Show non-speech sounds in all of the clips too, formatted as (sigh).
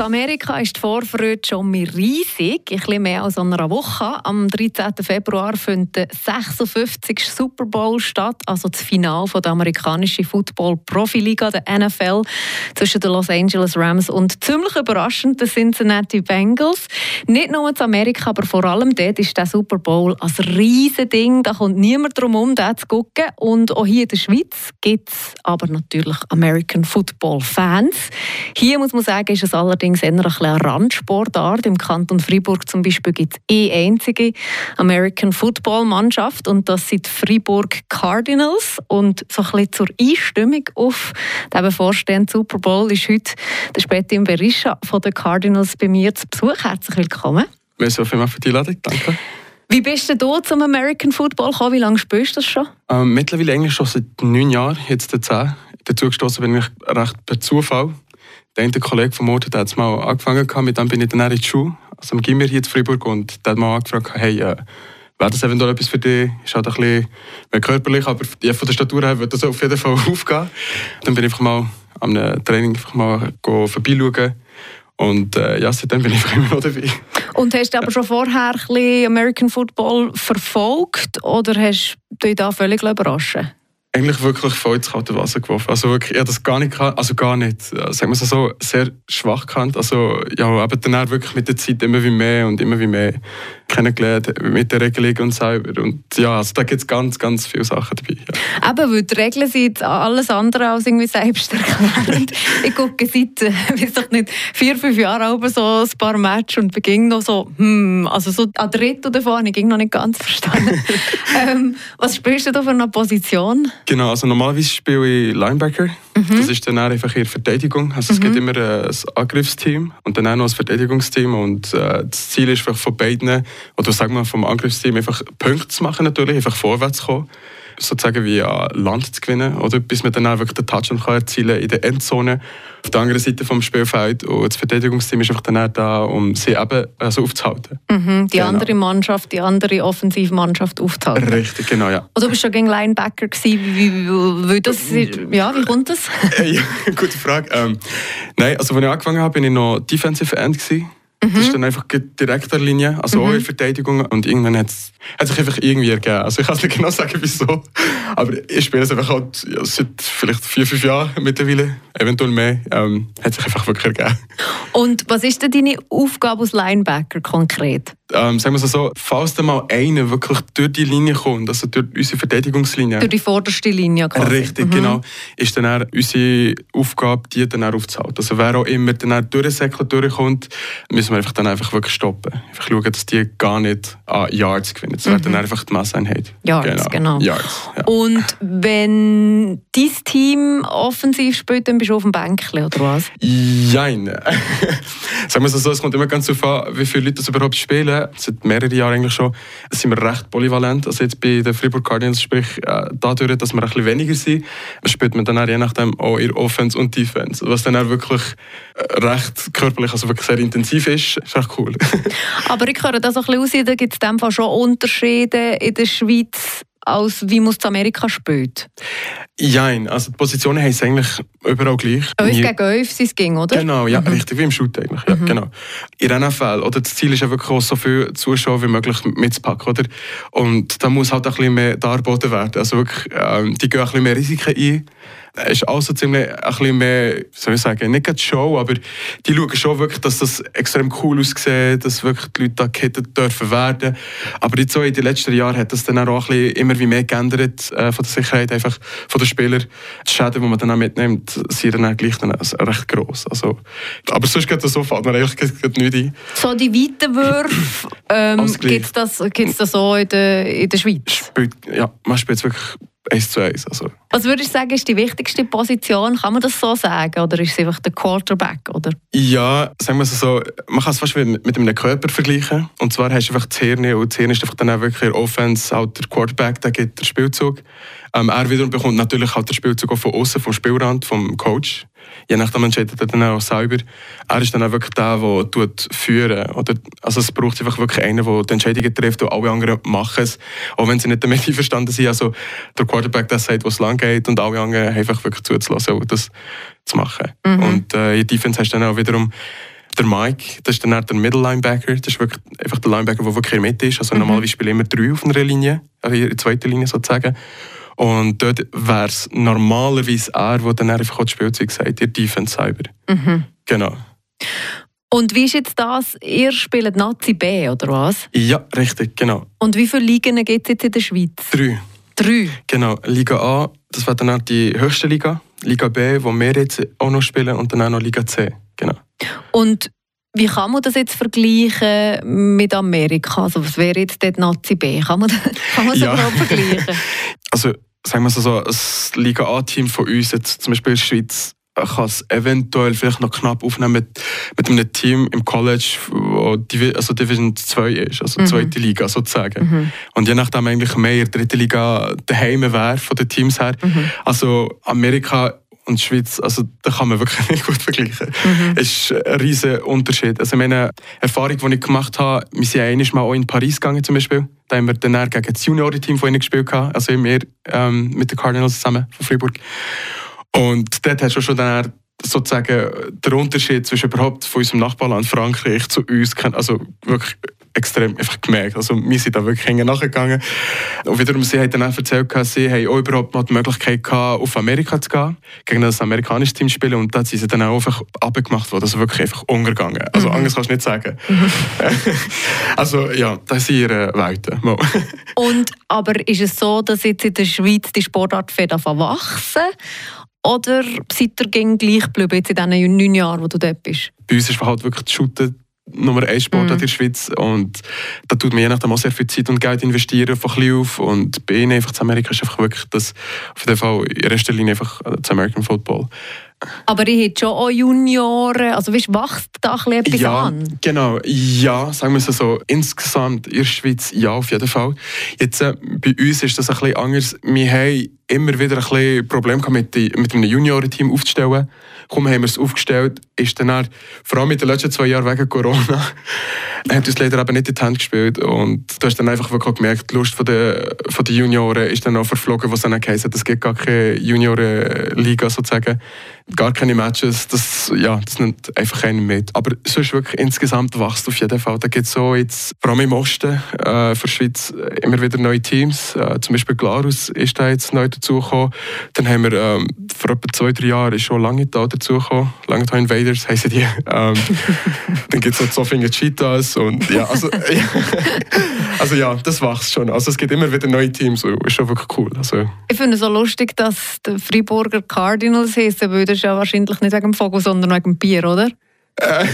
In Amerika ist die Vorfreude schon mal riesig. Ein bisschen mehr als einer Woche. Am 13. Februar findet der 56. Super Bowl statt, also das Finale der amerikanischen Football-Profiliga, der NFL, zwischen den Los Angeles Rams und ziemlich überraschend den Cincinnati Bengals. Nicht nur in Amerika, aber vor allem dort ist der Super Bowl ein riesiges Ding. Da kommt niemand drum herum, den zu gucken. Und auch hier in der Schweiz gibt es aber natürlich American Football-Fans. Hier muss man sagen, ist es allerdings allerdings eher eine Randsportart. Im Kanton Freiburg zum Beispiel gibt es eh einzige American Football Mannschaft und das sind die Freiburg Cardinals. Und so ein bisschen zur Einstimmung auf den bevorstehenden Super Bowl ist heute der Spätim Berisha von den Cardinals bei mir zu Besuch. Herzlich willkommen. Merci vielmals für die Einladung. Danke. Wie bist du zum American Football gekommen? Wie lange spielst du das schon? Ähm, mittlerweile eigentlich schon seit neun Jahren, jetzt zehn. Dazu gestoßen bin ich recht per Zufall der eine Kollege vom Ort hat mal angefangen, mit dem bin ich dann in die Schule, also im Gimmer hier in Freiburg, und der hat mal angefragt, hey, äh, wäre das eventuell etwas für dich? Ist halt ein bisschen körperlich, aber ja, von der Statur her würde das auf jeden Fall (laughs) aufgehen. Dann bin ich einfach mal am Training einfach mal vorbeischauen. Und äh, ja, seitdem bin ich (laughs) immer noch dabei. Und hast du aber schon vorher American Football verfolgt oder hast du dich da völlig überraschen eigentlich wirklich voll ins kalte Wasser geworfen. Also wirklich, ich habe das gar nicht, also gar nicht, sagen wir es so, sehr schwach gekannt. Also ja, aber dann wirklich mit der Zeit immer wie mehr und immer wie mehr kennengelernt mit der Regelung und selber. Und ja, also da gibt es ganz, ganz viele Sachen dabei. Ja. Eben, weil die Regeln sind alles andere als irgendwie selbsterklärend. (laughs) ich gucke seit, weiß ich nicht, vier, fünf Jahren so ein paar Matches und beginne noch so, hm, also so ein Drittel davon ich noch nicht ganz verstanden. (laughs) ähm, was spielst du da für eine Position? Genau, also normalerweise spiele ich Linebacker. Mhm. Das ist dann einfach eher Verteidigung. Also es mhm. gibt immer ein Angriffsteam und dann auch noch ein Verteidigungsteam. Und äh, das Ziel ist von beiden, oder sagen wir vom Angriffsteam, einfach Punkte zu machen natürlich, einfach vorwärts zu kommen sozusagen wie an Land zu gewinnen, oder? bis man dann auch wirklich den Touchdown kann erzielen in der Endzone auf der anderen Seite des Spielfelds. Und das Verteidigungsteam ist einfach dann auch da, um sie eben also aufzuhalten. Mhm, die genau. andere Mannschaft, die andere Offensivmannschaft aufzuhalten. Richtig, genau, ja. Und du bist schon gegen Linebacker gewesen. Wie, wie, wie, das, ja, wie kommt das? (laughs) ja, gute Frage. Ähm, nein, also als ich angefangen habe, bin ich noch Defensive End gewesen. Mhm. Das ist dann einfach direkt der Linie, also mhm. eure Verteidigung. Und irgendwann hat es sich einfach irgendwie ergeben. Also ich kann es nicht genau sagen, wieso. Aber ich spiele es einfach halt ja, seit vielleicht vier, fünf Jahren mittlerweile, eventuell mehr. Ähm, hat sich einfach wirklich ergeben. Und was ist denn deine Aufgabe als Linebacker konkret? Ähm, sagen wir es so, falls dann mal einer wirklich durch die Linie kommt, also durch unsere Verteidigungslinie. Durch die vorderste Linie quasi. Richtig, mhm. genau. Ist dann auch unsere Aufgabe, die dann auch aufzuhalten. Also wer auch immer dann auch durchsäckelt durchkommt, müssen wir einfach dann einfach wirklich stoppen. Einfach schauen, dass die gar nicht an Yards gewinnen. Das mhm. wäre dann einfach die Messeinheit. Yards, genau. genau. Yards, ja. Und wenn dein Team offensiv spielt, dann bist du auf dem Bänkchen, oder was? Nein. (laughs) sagen wir es so, es kommt immer ganz darauf an, wie viele Leute das überhaupt spielen seit mehreren Jahren eigentlich schon, sind wir recht polyvalent. Also jetzt bei den Fribourg Cardinals, sprich äh, dadurch, dass wir ein bisschen weniger sind, spielt man dann auch je nachdem auch in Offense und Defense. Was dann auch wirklich äh, recht körperlich, also wirklich sehr intensiv ist, ist echt cool. (laughs) Aber ich höre das auch ein bisschen aus, da gibt es in dem Fall schon Unterschiede in der Schweiz als wie in Amerika spielt? Nein, also die Positionen es eigentlich überall gleich. Uns gegen uns es ging, oder? Genau, ja, mhm. richtig, wie im Shoot eigentlich. Ja, mhm. genau. In der NFL, oder das Ziel ist ja wirklich auch so viele Zuschauer wie möglich mitzupacken, oder? Und da muss halt ein bisschen mehr dargeboten werden. Also wirklich, ähm, die gehen ein bisschen mehr Risiken ein ist also ziemlich ein bisschen mehr, soll ich sagen, nicht die Show, aber die schauen schon wirklich, dass das extrem cool aussieht, dass wirklich die Leute da gekettet dürfen werden. Aber jetzt so in den letzten Jahren hat das dann auch ein bisschen immer wie mehr geändert äh, von der Sicherheit einfach von den Spielern. Die Schäden, die man dann auch mitnimmt, sind dann auch gleich dann recht gross. Also, aber sonst geht das so, fällt mir eigentlich nicht ein. So die Weitenwürfe, ähm, gibt es das, gibt's das so in der, in der Schweiz? Spielt, ja, man spielt es wirklich eins zu eins. Also. Was würdest du sagen, ist die wichtigste Position? Kann man das so sagen? Oder ist es einfach der Quarterback? Oder? Ja, sagen wir es so, man kann es fast mit, einem Körper vergleichen. Und zwar hast du einfach das Hirn und das Hirn ist einfach dann auch wirklich in der Offense halt der Quarterback, der gibt den Spielzug. Ähm, er wiederum bekommt natürlich halt den Spielzug auch von außen, vom Spielrand, vom Coach. je nachdem entscheidet er dann auch selber. Er ist dann auch wirklich der, der tut führen oder Also es braucht einfach wirklich einen, der die Entscheidungen trifft und alle anderen machen es, auch wenn sie nicht damit (laughs) einverstanden sind. Also der Quarterback, der sagt, wo es lang geht und alle anderen einfach wirklich zuzulassen und das zu machen. Mhm. Und äh, in Defense hast du dann auch wiederum der Mike, das ist dann der Middle Linebacker, das ist wirklich einfach der Linebacker, der wirklich in der Mitte ist. Also mhm. normalerweise spielen immer drei auf einer Linie, also in der zweiten Linie sozusagen. Und dort wäre es normalerweise er, der dann einfach das Spielzeug sagt, ihr Defense selber. Mhm. Genau. Und wie ist jetzt das? Ihr spielt Nazi B, oder was? Ja, richtig, genau. Und wie viele Ligen gibt es jetzt in der Schweiz? Drei. Drei? Genau. Liga A, das wäre dann auch die höchste Liga. Liga B, wo wir jetzt auch noch spielen, und dann auch noch Liga C. Genau. Und wie kann man das jetzt vergleichen mit Amerika? Also was wäre jetzt dort Nazi B? Kann man, (laughs) kann man das ja. überhaupt vergleichen? (laughs) Sagen wir so, das Liga A-Team von uns, jetzt zum Beispiel in der Schweiz, kann es eventuell vielleicht noch knapp aufnehmen mit, mit einem Team im College, wo Divi also Division 2 ist, also mhm. zweite Liga sozusagen. Mhm. Und je nachdem eigentlich mehr dritte Liga daheim wäre von den Teams her. Mhm. Also Amerika und Schweiz, also da kann man wirklich (laughs) nicht gut vergleichen. Mhm. Es ist ein riesiger Unterschied. Also meine Erfahrung, die ich gemacht habe, wir sind einmal mal auch in Paris gegangen zum Beispiel. Da haben wir dann gegen das Junior-Team von ihnen gespielt, also wir ähm, mit den Cardinals zusammen von Freiburg. Und dort hast du schon dann sozusagen der Unterschied zwischen überhaupt von unserem Nachbarland Frankreich zu uns, also wirklich extrem einfach gemerkt. Also wir sind da wirklich nachgegangen. Und wiederum, sie haben dann auch erzählt, sie haben auch überhaupt mal die Möglichkeit gehabt, auf Amerika zu gehen, gegen das amerikanische Team zu spielen. Und da sind sie dann auch einfach abgemacht worden, also wirklich einfach untergegangen. Also mhm. anders kannst du nicht sagen. Mhm. (laughs) also ja, das sind ihre Welten. (laughs) Und aber ist es so, dass jetzt in der Schweiz die Sportart wachsen oder seid ihr gleich geblieben jetzt in diesen neun Jahren, wo du dort bist? Bei uns ist halt wirklich das Shooten Nummer 1 Sport mhm. in der Schweiz und da tut man je nachdem auch sehr viel Zeit und Geld investieren von klein auf und bei ihnen einfach zu Amerika ist einfach wirklich das, auf jeden Fall in erster Linie einfach das American Football. Aber ihr habt schon auch Junioren, also weißt, wächst da bisschen ja, an? genau. Ja, sagen wir es so. Insgesamt in der Schweiz ja, auf jeden Fall. Jetzt, äh, bei uns ist das ein bisschen anders. Wir haben immer wieder ein bisschen Probleme mit, die, mit einem Juniorenteam aufzustellen. Kaum haben wir es aufgestellt, ist dann auch, vor allem in den letzten zwei Jahren wegen Corona, (laughs) hat uns leider eben nicht in die Hand gespielt. Und du hast dann einfach wirklich gemerkt, die Lust von der, von der Junioren ist dann auch verflogen, was dann auch heisst, es gibt gar keine Juniorenliga sozusagen, gar keine Matches, das, ja, das nimmt einfach keinen mit. Aber sonst wirklich insgesamt wächst auf jeden Fall. Da gibt es so jetzt, vor allem im Osten äh, der Schweiz, immer wieder neue Teams. Äh, zum Beispiel Glarus ist da jetzt neu dazugekommen. Dann haben wir ähm, vor etwa zwei, drei Jahren ist schon lange da dazugekommen. Lange Invaders heißen die. (laughs) Ähm, dann gibt es noch Zofingen Cheetahs und ja, also, ja. (laughs) also ja, das wächst schon. Also es gibt immer wieder neue Teams und ist schon wirklich cool. Also. Ich finde es so lustig, dass die Freiburger Cardinals heißen, weil das ist ja wahrscheinlich nicht wegen dem Vogel, sondern wegen dem Bier, oder? Äh. (laughs)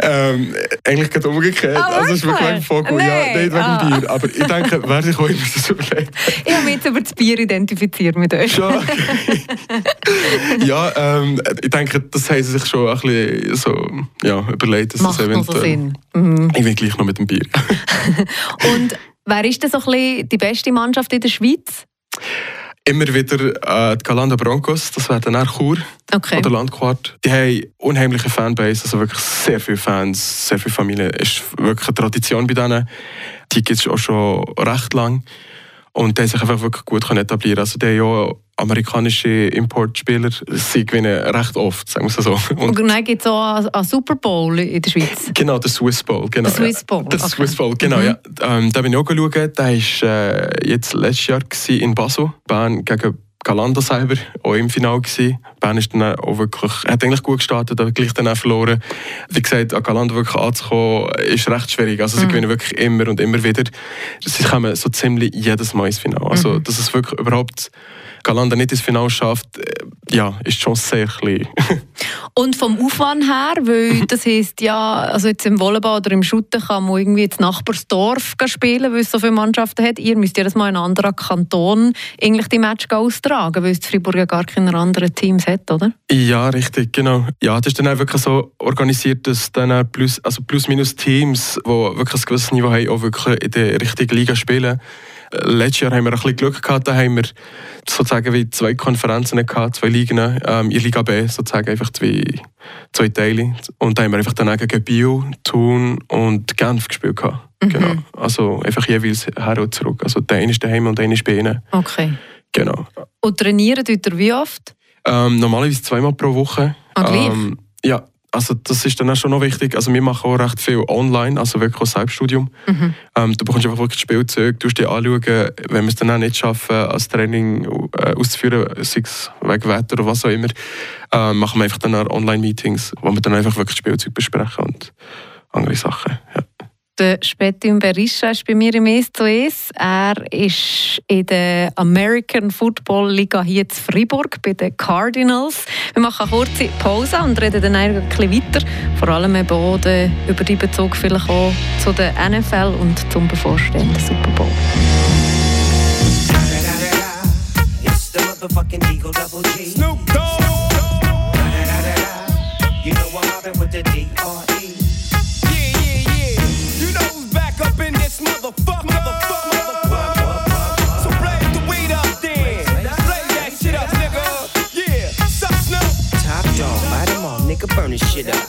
ähm, eigentlich gerade umgekehrt. Oh, also es ist ein Vogel, nee. ja, nicht wegen ah. Bier. Aber ich denke, wer sich auch immer das überlegt. Ich habe mich jetzt über das Bier identifiziert mit euch. Schon, (laughs) ja, ähm, ich denke, das haben sie sich schon ein bisschen so, ja, überlegt, dass Macht das eventuell... So Sinn. Mhm. Ich will gleich noch mit dem Bier. (laughs) Und wer ist denn so ein bisschen die beste Mannschaft in der Schweiz? Immer wieder äh, die Galanda Broncos, das wäre dann auch Chur okay. oder Landquart. Die haben unheimliche Fanbase, also wirklich sehr viele Fans, sehr viele Familien. Ist wirklich eine Tradition bei denen. Die gibt es auch schon recht lang. Und haben sich einfach wirklich gut etablieren Also haben ja amerikanische Importspieler, sie gewinnen recht oft, sagen wir es so. Und, und dann gibt es auch einen Super Bowl in der Schweiz? Genau, der Swiss Bowl. Genau, der Swiss Bowl, Der okay. Swiss Bowl, genau, mhm. ja. Ähm, da bin ich auch geschaut, der war äh, jetzt letztes Jahr in Basel, Bern gegen Galanda selber auch im Finale gewesen. Bern ist dann auch wirklich, hat eigentlich gut gestartet, aber gleich dann auch verloren. Wie gesagt, an Galanda wirklich anzukommen, ist recht schwierig. Also sie mhm. gewinnen wirklich immer und immer wieder. Sie kommen so ziemlich jedes Mal ins Finale. Also, mhm. dass es wirklich überhaupt Galanda nicht ins Finale schafft, äh, ja, ist schon sehr klein. (laughs) Und vom Aufwand her, weil das heisst ja, also jetzt im Volleyball oder im Shooten kann man irgendwie ins Nachbarsdorf spielen, weil es so viele Mannschaften hat. Ihr müsst jedes Mal in einem anderen Kanton eigentlich die Match austragen, weil es Freiburg ja gar keine anderen Teams hat, oder? Ja, richtig, genau. Ja, das ist dann auch wirklich so organisiert, dass dann plus, also plus minus Teams, die wirklich ein gewisses Niveau haben, auch wirklich in der richtigen Liga spielen letztes Jahr haben wir ein bisschen Glück gehabt, da haben wir sozusagen wie zwei Konferenzen gehabt, zwei Ligen, ähm, in Liga B sozusagen einfach zwei, zwei Teile. Und da haben wir einfach dann gegen Bio, Thun und Genf gespielt gehabt. Mhm. Genau. Also einfach jeweils her und zurück. Also der eine ist daheim und der eine ist bei ihnen. Okay. Genau. Und trainieren tut ihr wie oft? Ähm, normalerweise zweimal pro Woche. Ah, ähm, ja, also das ist dann auch schon noch wichtig. Also wir machen auch recht viel online, also wirklich auch Selbststudium. Mhm. Ähm, du bekommst einfach wirklich Spielzeug, du dir anschauen, wenn wir es dann auch nicht schaffen, als Training äh, auszuführen, sei es wegen Wetter oder was auch immer, äh, machen wir einfach dann Online-Meetings, wo wir dann einfach wirklich Spielzeug besprechen und andere Sachen. Der Spetim Berisha ist bei mir im SOS. Er ist in der American Football Liga hier in Fribourg bei den Cardinals. Wir machen eine kurze Pause und reden dann ein bisschen weiter. Vor allem eben auch über die Bezug vielleicht auch zu der NFL und zum bevorstehenden Super Bowl. Snoop. You know I'm with the D.R.E. shit up.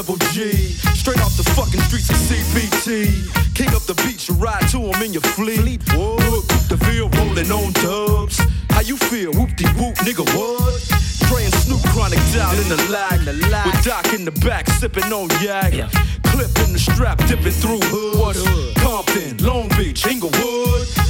double G. Straight off the fucking streets of CBT. King up the beach, you ride to him in your fleet. Whoop, the field rolling on dubs. How you feel? Whoop-de-whoop, nigga, what? And Snoop Chronic down in the lag. With Doc in the back, sipping on yak. Clip in the strap, dipping through hood. Compton, Long Beach, Inglewood.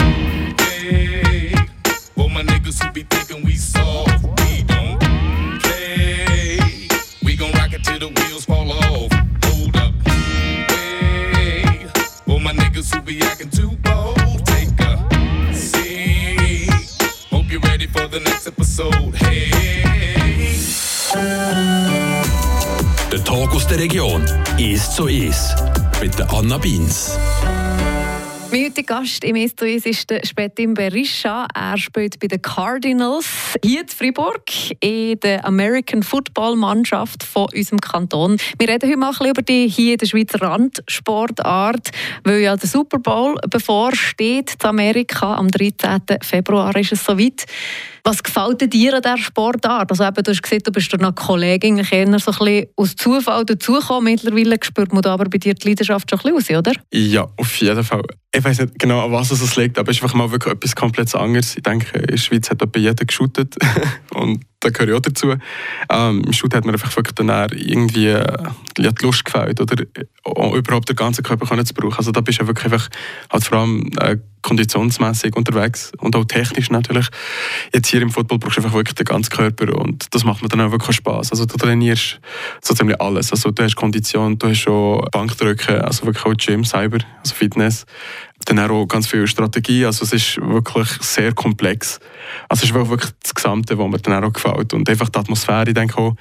Well, my niggas who be thinking we soft. We don't play. We gon' rock it till the wheels fall off. Hold up. Hey, well, my niggas who be acting too bold, take a seat. Hope you're ready for the next episode. Hey. Der Talk aus der Region. Ist so ist. Mit der Anna Beins. Heutiger Gast im Estuis ist der Spetim Berisha. Er spielt bei den Cardinals hier in Fribourg in der American Football Mannschaft von unserem Kanton. Wir reden heute mal über die hier in der Schweizer Randsportart, weil ja der Super Bowl bevorsteht in Amerika. Am 13. Februar ist es soweit. Was gefällt dir an dieser Sportart? Also eben, du hast gesehen, du bist durch eine Kollegin eher so ein bisschen aus Zufall dazugekommen. Mittlerweile spürt man aber bei dir die Leidenschaft schon ein bisschen aus, oder? Ja, auf jeden Fall. Ich weiß nicht genau, an was es liegt, aber es ist einfach mal wirklich etwas komplett anderes. Ich denke, in der Schweiz hat bei jeder geshootet (laughs) und da gehöre ich auch dazu. Ähm, Im Shoot hat mir einfach wirklich dann irgendwie äh, die Lust gefällt oder überhaupt den ganzen Körper können zu brauchen. Also da bist du wirklich einfach halt vor allem äh, konditionsmäßig unterwegs und auch technisch natürlich. Jetzt hier im Football brauchst du einfach wirklich den ganzen Körper und das macht mir dann auch wirklich Spaß. Also du trainierst so ziemlich alles. Also du hast Kondition, du hast schon Bankdrücken, also wirklich auch Gym, Cyber, also Fitness dann auch ganz viel Strategie. Also es ist wirklich sehr komplex. Also es ist wirklich das Gesamte, was mir dann auch gefällt. Und einfach die Atmosphäre, ich denke auch,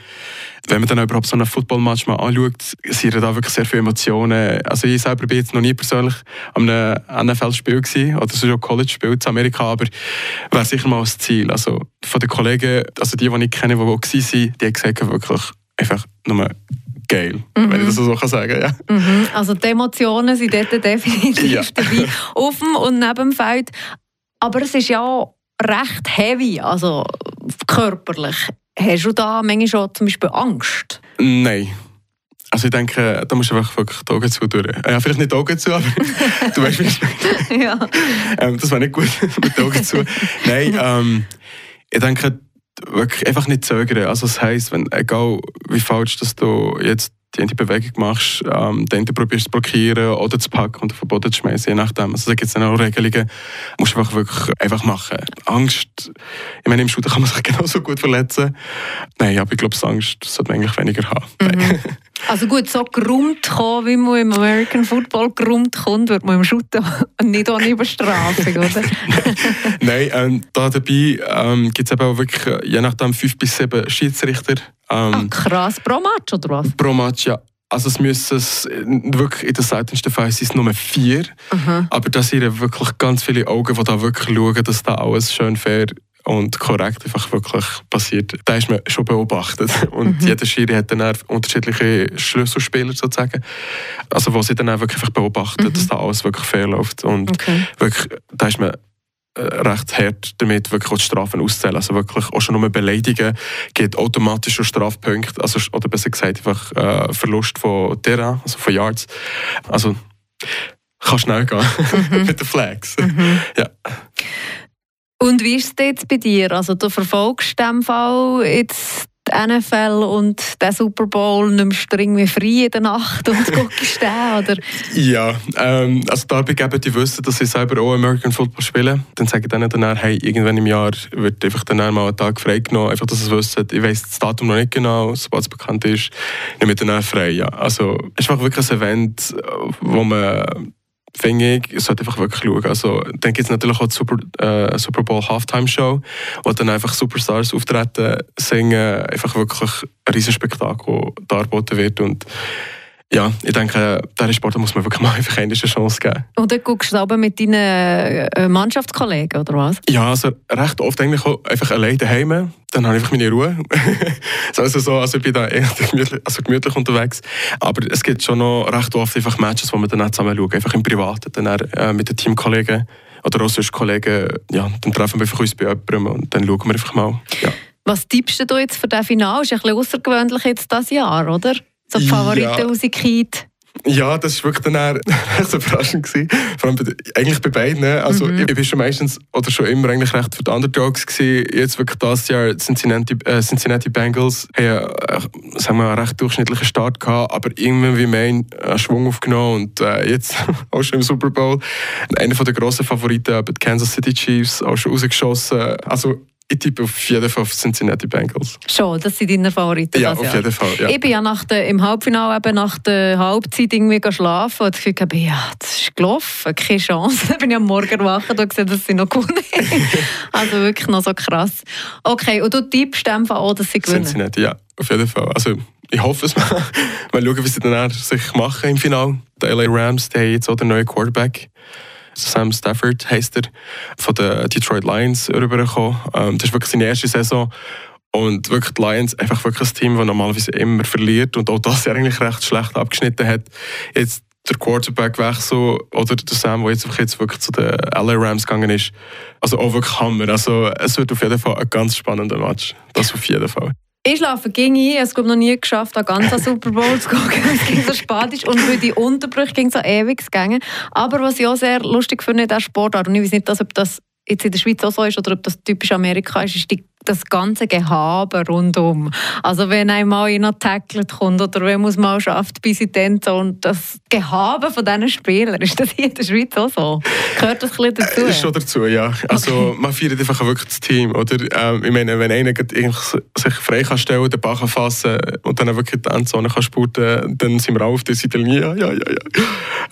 wenn man dann überhaupt so einen Footballmatch mal anschaut, sind da wirklich sehr viele Emotionen. Also ich selber bin jetzt noch nie persönlich an einem NFL-Spiel oder so ein College-Spiel in Amerika, aber wäre sicher mal das Ziel. Also von den Kollegen, also die, die ich kenne, die, die waren, die haben gesagt, wirklich einfach nur geil, mhm. wenn ich das so kann sagen ja. Mhm. Also die Emotionen sind dort (laughs) definitiv ja. dabei, auf dem und neben dem Feld. Aber es ist ja recht heavy, also körperlich. Hast du da manchmal schon zum Beispiel Angst? Nein. Also ich denke, da musst du einfach wirklich die Augen zu durch. Ja, vielleicht nicht die Augen zu, aber (laughs) du weißt, wie ich meine. ja. Ähm, das wäre nicht gut (laughs) mit den Augen zu. Nein, ähm, ich denke, wirklich einfach nicht zögern. Also das heisst, wenn, egal wie falsch dass du jetzt die eine Bewegung machst, ähm, dann du probierst zu blockieren oder zu packen und auf den Boden zu schmeißen, je nachdem. Also da gibt es dann auch Regelungen, musst du einfach wirklich einfach machen. Angst, ich meine, im Shooter kann man sich (laughs) genauso gut verletzen. Nein, aber ich glaube, Angst sollte man eigentlich weniger haben. Mhm. (laughs) Also gut, so gerummt kommen, wie man im American Football gerummt kommt, wird man im Shooter (laughs) nicht ohne Überstrafung, oder? (laughs) Nein, ähm, da dabei ähm, gibt es eben auch wirklich, je nachdem, fünf bis sieben Schiedsrichter, ähm, Ach, krass. Pro Match oder was? Pro Match, ja. Also es müssen es wirklich in den seltensten Fällen sind es nur vier. Mhm. Aber da sind wirklich ganz viele Augen, die da wirklich schauen, dass da alles schön fair und korrekt einfach wirklich passiert. Da ist man schon beobachtet. (laughs) Und mhm. jeder Schiri hat dann unterschiedliche Schlüsselspieler sozusagen. Also wo sie dann auch wirklich beobachten, mhm. dass da alles wirklich fair läuft. Und okay. wirklich, da ist man äh, recht hart damit, wirklich die Strafen auszählen. Also wirklich auch schon nur Beleidigen geht automatisch schon Strafpunkte, also, oder besser gesagt einfach äh, Verlust von Terrain, also von Yards. Also kann schnell gehen mhm. (laughs) mit den Flags. Mhm. Ja. Und wie ist es jetzt bei dir? Also du verfolgst diesem Fall jetzt die NFL und den Super Bowl nicht mehr streng wie frei in der Nacht und guckst den, oder? Ja, ähm, also die Arbeitgeber die wissen, dass ich selber auch American Football spiele. Dann sage ich denen dann, hey, irgendwann im Jahr wird einfach dann mal ein Tag freigenommen, einfach, dass sie es wissen. Ich weiss das Datum noch nicht genau, sobald es bekannt ist, nehme ich dann frei. Ja. Also es ist einfach wirklich ein Event, wo man finde ich, ihr sollt einfach wirklich schauen. Also, dann gibt es natürlich auch die Super, äh, Super Bowl Halftime Show, wo dann einfach Superstars auftreten, singen, einfach wirklich ein Riesenspektakel dargeboten wird und ja, ich denke, diesen Sport muss man wirklich mal (laughs) einfach eine Chance geben. Und dann guckst du aber mit deinen äh, Mannschaftskollegen, oder was? Ja, also recht oft eigentlich auch einfach alleine daheim. Dann habe ich einfach meine Ruhe. (laughs) also, so, also ich bin da eher (laughs) gemütlich, also gemütlich unterwegs. Aber es gibt schon noch recht oft einfach Matches, wo wir dann auch zusammen schauen. Einfach im Privaten, dann äh, mit den Teamkollegen oder auch sonst Kollegen. Ja, dann treffen wir einfach uns bei jemandem und dann schauen wir einfach mal. Ja. Was tippst du jetzt für das Finale? Ist ein bisschen außergewöhnlich jetzt das Jahr, oder? So die Favoriten ja. rausgekriegt? Ja, das war wirklich dann (laughs) recht überraschend. Gewesen. Vor allem bei, eigentlich bei beiden. Ne? Also, mhm. ich, ich bin schon meistens oder schon immer eigentlich recht für die Underdogs. Gewesen. Jetzt wirklich das Jahr Cincinnati, äh, Cincinnati Bengals haben äh, sagen wir, einen recht durchschnittlichen Start gehabt, aber irgendwann wie mein einen Schwung aufgenommen und äh, jetzt (laughs) auch schon im Super Bowl. Einer der grossen Favoriten, die Kansas City Chiefs, auch schon rausgeschossen. Also ich tippe auf jeden Fall auf Cincinnati Bengals. Schon, das sind deine Favoriten. Ja, auf Jahr. jeden Fall. Ja. Ich bin ja nach der, im Halbfinale eben nach der Halbzeit irgendwie schlafen und ich habe ja, das ist gelaufen, keine Chance. (laughs) Dann bin ich am Morgen erwacht und gesehen, dass sie noch gewonnen (laughs) Also wirklich noch so krass. Okay, und du tippst einfach auch, dass sie gewinnen? Cincinnati, ja, auf jeden Fall. Also ich hoffe es mal. (laughs) mal schauen, wie sie dann sich machen im Finale. Die LA Rams, die haben jetzt auch den neuen Quarterback. Sam Stafford heisst er, von den Detroit Lions rübergekommen. Ähm, das ist wirklich seine erste Saison. Und wirklich die Lions, einfach wirklich ein Team, das normalerweise immer verliert und auch das Jahr eigentlich recht schlecht abgeschnitten hat. Jetzt der Quarterback-Wechsel oder der Sam, der jetzt wirklich zu den LA Rams gegangen ist. Also auch wirklich Hammer. Also es wird auf jeden Fall ein ganz spannender Match. Das auf jeden Fall. Ich schlafe ging ein. Ich es noch nie geschafft, einen ganzen Super Bowl zu gucken, (laughs) es ging so spät. Und für die Unterbrüche ging es so ewig gegangen. Aber was ich auch sehr lustig finde, der Sportart, und ich weiß nicht, ob das jetzt in der Schweiz auch so ist oder ob das typisch Amerika ist, ist die das ganze Gehabe rundum. Also wenn einmal in tackelt kommt oder wenn man es mal schafft, bis in den und das Gehabe von diesen Spielern, ist das hier in der Schweiz auch so? Gehört das ein dazu? Ist schon dazu, ja. Also okay. man feiert einfach wirklich das Team, oder? Ähm, ich meine, wenn einer sich frei kann stellen, den Ball fassen und dann wirklich die Endzone kann spurten, dann sind wir auch auf der Seite, ja, ja, ja, ja.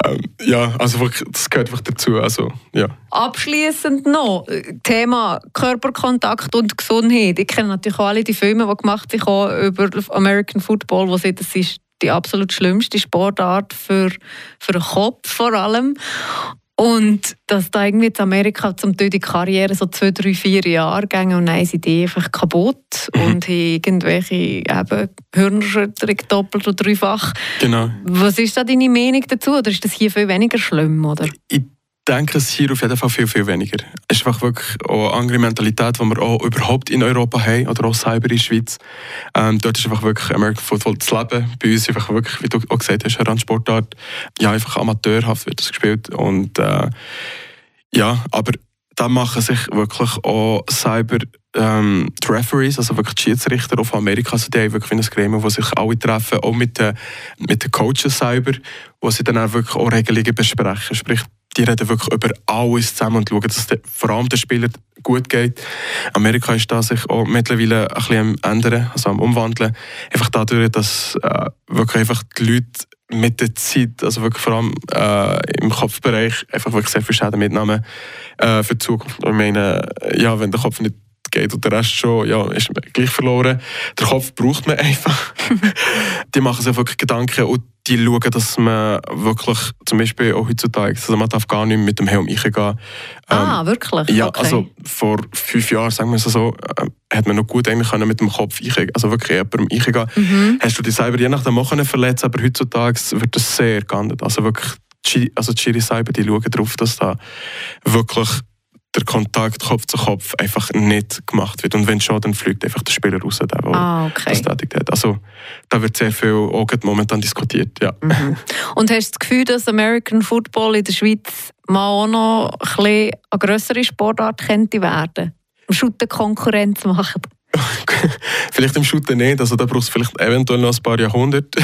Ähm, ja, also wirklich, das gehört einfach dazu, also, ja. Abschließend noch, Thema Körperkontakt und Gesundheit Gesundheit. Ich kenne natürlich auch alle die Filme, die gemacht sind über American Football, wo sie das ist die absolut schlimmste Sportart für, für den Kopf vor allem. Und dass da irgendwie in Amerika zum Teil die Karriere so zwei, drei, vier Jahre ging und dann sind die einfach kaputt mhm. und haben irgendwelche eben Hirnerschütterung doppelt oder dreifach. Genau. Was ist da deine Meinung dazu? Oder ist das hier viel weniger schlimm? Oder? Ich denke es hier auf jeden Fall viel, viel weniger. Es ist einfach wirklich auch eine andere Mentalität, die wir auch überhaupt in Europa haben oder auch selber in der Schweiz. Ähm, dort ist einfach wirklich American Football das Leben. Bei uns einfach wirklich, wie du auch gesagt hast, eine Randsportart. Ja, einfach amateurhaft wird das gespielt und äh, ja, aber da machen sich wirklich auch selber ähm, die Referees, also wirklich die Schiedsrichter auf Amerika, also die haben wirklich ein Gremium, wo sich alle treffen, auch mit den, mit den Coaches selber, wo sie dann auch wirklich auch Regelungen besprechen. Sprich, die reden wirklich über alles zusammen und schauen, dass es vor allem den Spielern gut geht. Amerika ist da sich auch mittlerweile ein bisschen am ändern, also am umwandeln. Einfach dadurch, dass äh, wirklich einfach die Leute mit der Zeit, also wirklich vor allem äh, im Kopfbereich, einfach wirklich sehr viel Schäden mitnehmen äh, für die Zukunft. ich meine, ja, wenn der Kopf nicht geht und der Rest schon, ja, ist gleich verloren. Der Kopf braucht man (laughs) einfach. die machen sich wirklich Gedanken und die schauen, dass man wirklich, zum Beispiel auch heutzutage, also man darf gar nicht mit dem Helm reingehen. Ah, ähm, wirklich? Ja, okay. also vor fünf Jahren, sagen wir es so, äh, hat man noch gut eigentlich können mit dem Kopf reingehen, also wirklich jemandem reingehen. Mhm. Hast du dich selber je nachdem auch verletzt, aber heutzutage wird das sehr geahndet. Also wirklich, also die Schiri selber, die schauen darauf, dass da wirklich der Kontakt Kopf zu Kopf einfach nicht gemacht wird. Und wenn schon, dann fliegt einfach der Spieler raus, der, der ah, okay. das tätigt hat. Also da wird sehr viel auch momentan diskutiert, ja. Mhm. Und hast du das Gefühl, dass American Football in der Schweiz mal auch noch ein bisschen eine grössere Sportart könnte werden? Shooter Konkurrenz machen? (laughs) vielleicht im Shooten nicht, also da braucht es vielleicht eventuell noch ein paar Jahrhunderte.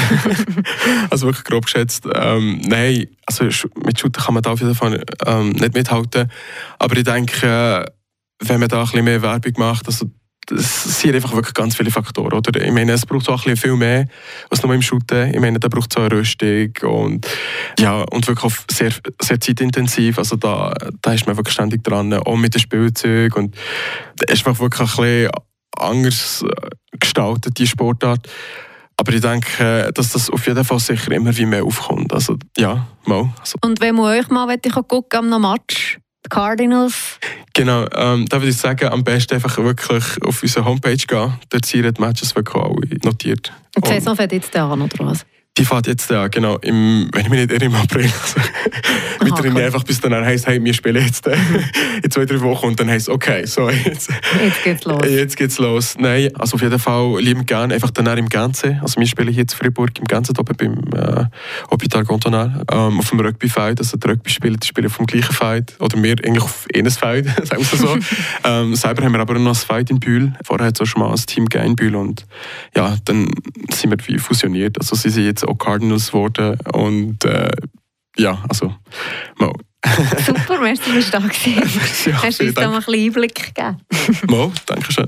(laughs) also wirklich grob geschätzt. Ähm, nein, also mit Shooten kann man da auf jeden Fall ähm, nicht mithalten. Aber ich denke, wenn man da ein bisschen mehr Werbung macht, also es sind einfach wirklich ganz viele Faktoren. Oder? Ich meine, es braucht auch ein viel mehr als nur im Shooten. Ich meine, da braucht es auch eine Rüstung und, ja, und wirklich auch sehr, sehr zeitintensiv. Also da, da ist man wirklich ständig dran, auch mit dem Spielzeug. Und es ist einfach wirklich ein bisschen anders äh, gestaltet, die Sportart. Aber ich denke, dass das auf jeden Fall sicher immer wie mehr aufkommt. Also, ja, mal. Also. Und wenn wir euch mal ich gucken am Match, die Cardinals? Genau, ähm, da würde ich sagen, am besten einfach wirklich auf unsere Homepage gehen. Dort sind die Matches wirklich alle notiert. Und die Saison fängt jetzt an, oder was? Die fährt jetzt ja, genau, im, wenn ich mich nicht irre, im April. (laughs) Also, wir trainieren einfach, bis dann heisst, hey, wir spielen jetzt äh, (laughs) in zwei, drei Wochen und dann heisst okay, so jetzt. Jetzt geht's los. Jetzt geht's los. Nein, also auf jeden Fall lieben gerne einfach dann im Ganzen. Also wir spielen hier in Fribourg im Ganzen oben beim äh, Hospital Cantonal ähm, auf dem Rugby-Fight. Also die Rugby-Spieler die spielen vom gleichen Fight oder wir eigentlich auf eines Fight, (laughs) sagen wir so. ähm, selber haben wir aber noch ein Fight in Bühl. Vorher hat es auch schon mal ein Team gegeben in Bühl und ja, dann sind wir wie fusioniert. Also sie sind jetzt auch Cardinals geworden und äh, ja, also mal. Super, merci, bist du da gewesen. (laughs) ja, Hast du uns da mal ein bisschen Einblick gegeben? mal, danke schön.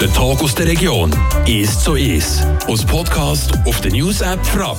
der Tag aus der Region ist so ist. Aus Podcast auf der News App Frapp.